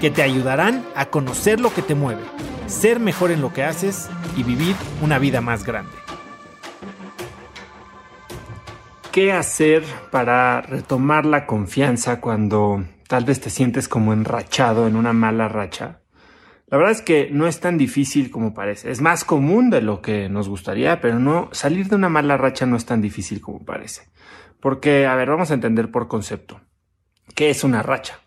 que te ayudarán a conocer lo que te mueve, ser mejor en lo que haces y vivir una vida más grande. ¿Qué hacer para retomar la confianza cuando tal vez te sientes como enrachado en una mala racha? La verdad es que no es tan difícil como parece. Es más común de lo que nos gustaría, pero no salir de una mala racha no es tan difícil como parece. Porque, a ver, vamos a entender por concepto. ¿Qué es una racha?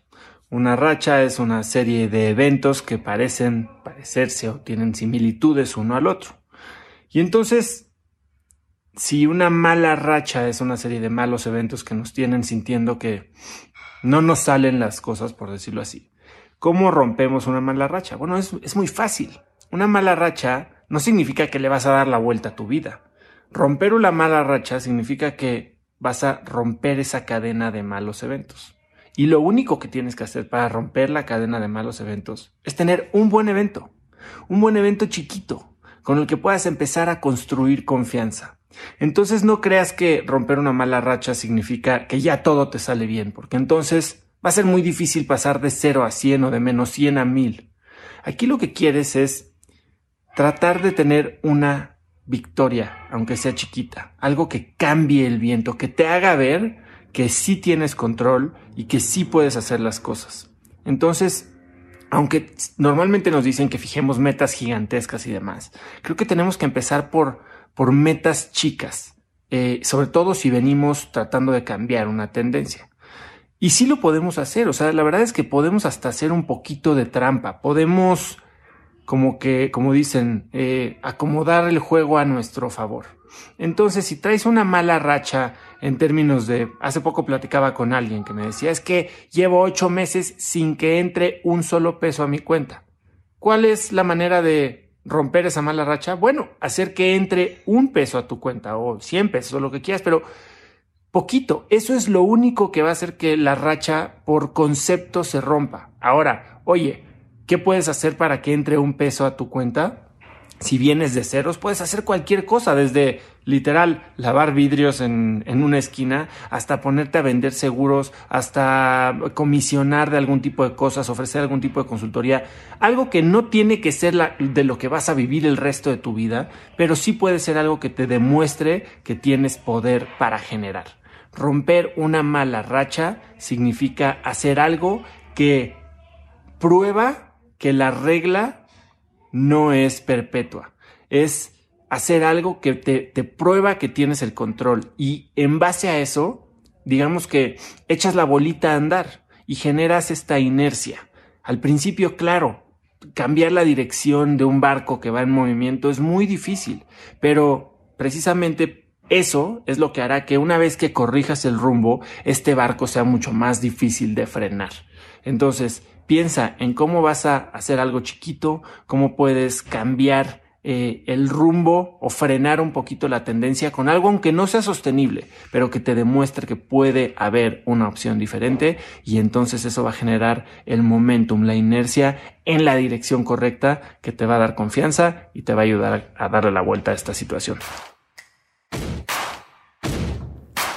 Una racha es una serie de eventos que parecen parecerse o tienen similitudes uno al otro. Y entonces, si una mala racha es una serie de malos eventos que nos tienen sintiendo que no nos salen las cosas, por decirlo así, ¿Cómo rompemos una mala racha? Bueno, es, es muy fácil. Una mala racha no significa que le vas a dar la vuelta a tu vida. Romper una mala racha significa que vas a romper esa cadena de malos eventos. Y lo único que tienes que hacer para romper la cadena de malos eventos es tener un buen evento. Un buen evento chiquito, con el que puedas empezar a construir confianza. Entonces no creas que romper una mala racha significa que ya todo te sale bien, porque entonces Va a ser muy difícil pasar de 0 a 100 o de menos 100 a 1000. Aquí lo que quieres es tratar de tener una victoria, aunque sea chiquita, algo que cambie el viento, que te haga ver que sí tienes control y que sí puedes hacer las cosas. Entonces, aunque normalmente nos dicen que fijemos metas gigantescas y demás, creo que tenemos que empezar por, por metas chicas, eh, sobre todo si venimos tratando de cambiar una tendencia. Y sí lo podemos hacer, o sea, la verdad es que podemos hasta hacer un poquito de trampa, podemos, como que, como dicen, eh, acomodar el juego a nuestro favor. Entonces, si traes una mala racha en términos de, hace poco platicaba con alguien que me decía, es que llevo ocho meses sin que entre un solo peso a mi cuenta. ¿Cuál es la manera de romper esa mala racha? Bueno, hacer que entre un peso a tu cuenta o cien pesos o lo que quieras, pero Poquito, eso es lo único que va a hacer que la racha por concepto se rompa. Ahora, oye, ¿qué puedes hacer para que entre un peso a tu cuenta? Si vienes de ceros, puedes hacer cualquier cosa, desde literal lavar vidrios en, en, una esquina, hasta ponerte a vender seguros, hasta comisionar de algún tipo de cosas, ofrecer algún tipo de consultoría. Algo que no tiene que ser de lo que vas a vivir el resto de tu vida, pero sí puede ser algo que te demuestre que tienes poder para generar. Romper una mala racha significa hacer algo que prueba que la regla no es perpetua. Es hacer algo que te, te, prueba que tienes el control. Y en base a eso, digamos que echas la bolita a andar y generas esta inercia. Al principio, claro, cambiar la dirección de un barco que va en movimiento es muy difícil, pero precisamente eso es lo que hará que una vez que corrijas el rumbo, este barco sea mucho más difícil de frenar. Entonces, piensa en cómo vas a hacer algo chiquito, cómo puedes cambiar eh, el rumbo o frenar un poquito la tendencia con algo aunque no sea sostenible, pero que te demuestre que puede haber una opción diferente y entonces eso va a generar el momentum, la inercia en la dirección correcta que te va a dar confianza y te va a ayudar a darle la vuelta a esta situación.